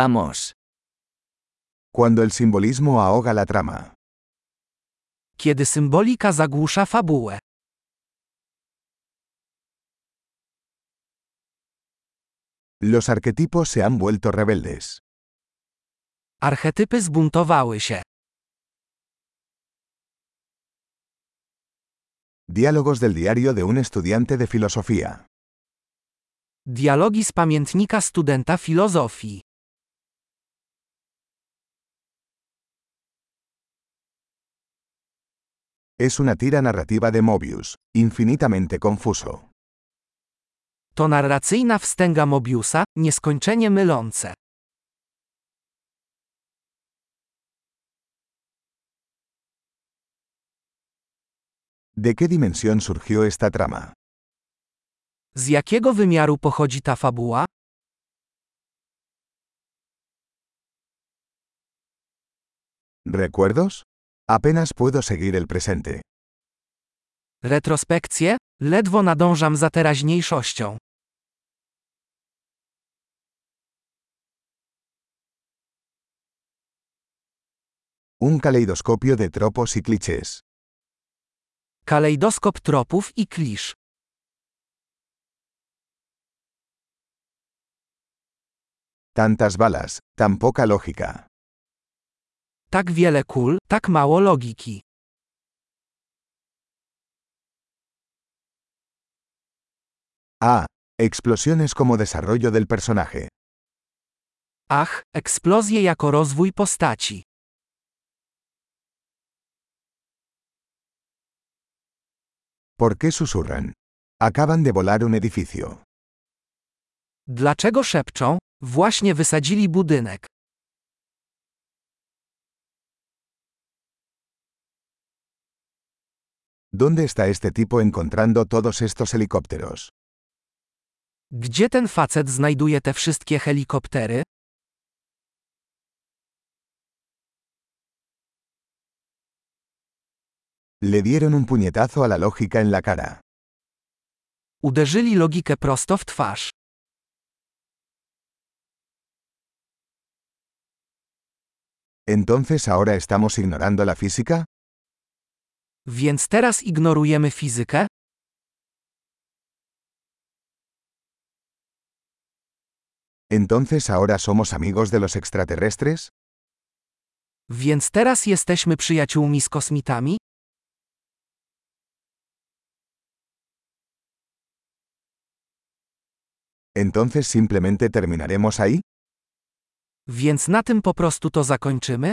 Vamos. Cuando el simbolismo ahoga la trama. Kiedy symbolika zagłusza fabułę. Los arquetipos se han vuelto rebeldes. Archetypy zbuntowały się. Diálogos del diario de un estudiante de filosofía. Dialogi z pamiętnika studenta filozofii. Es una tira narrativa de Mobius, infinitamente confuso. To narracyjna wstęga Mobiusa, nieskończenie mylące. ¿De qué dimensión surgió esta trama? Z jakiego wymiaru pochodzi ta fabuła? ¿Recuerdos? Apenas puedo seguir el presente. Retrospekcje? Ledwo nadążam za teraźniejszością. Un caleidoscopio de tropos y clichés. Kalejdoskop tropów i klisz. Tantas balas, tan poca lógica. Tak wiele kul, tak mało logiki. Ah, explosiones como desarrollo del personaje. Ach, eksplozje jako rozwój postaci. ¿Por qué susurran? Acaban de volar un edificio. Dlaczego szepczą? Właśnie wysadzili budynek. ¿Dónde está este tipo encontrando todos estos helicópteros? Gdzie ten facet znajduje te wszystkie helikoptery? Le dieron un puñetazo a la lógica en la cara. Uderzyli logikę prosto w twarz. ¿Entonces ahora estamos ignorando la física? Więc teraz ignorujemy fizykę? ¿Entonces ahora somos amigos de los extraterrestres? Więc teraz jesteśmy przyjaciółmi z kosmitami? ¿Entonces simplemente terminaremos ahí? Więc na tym po prostu to zakończymy?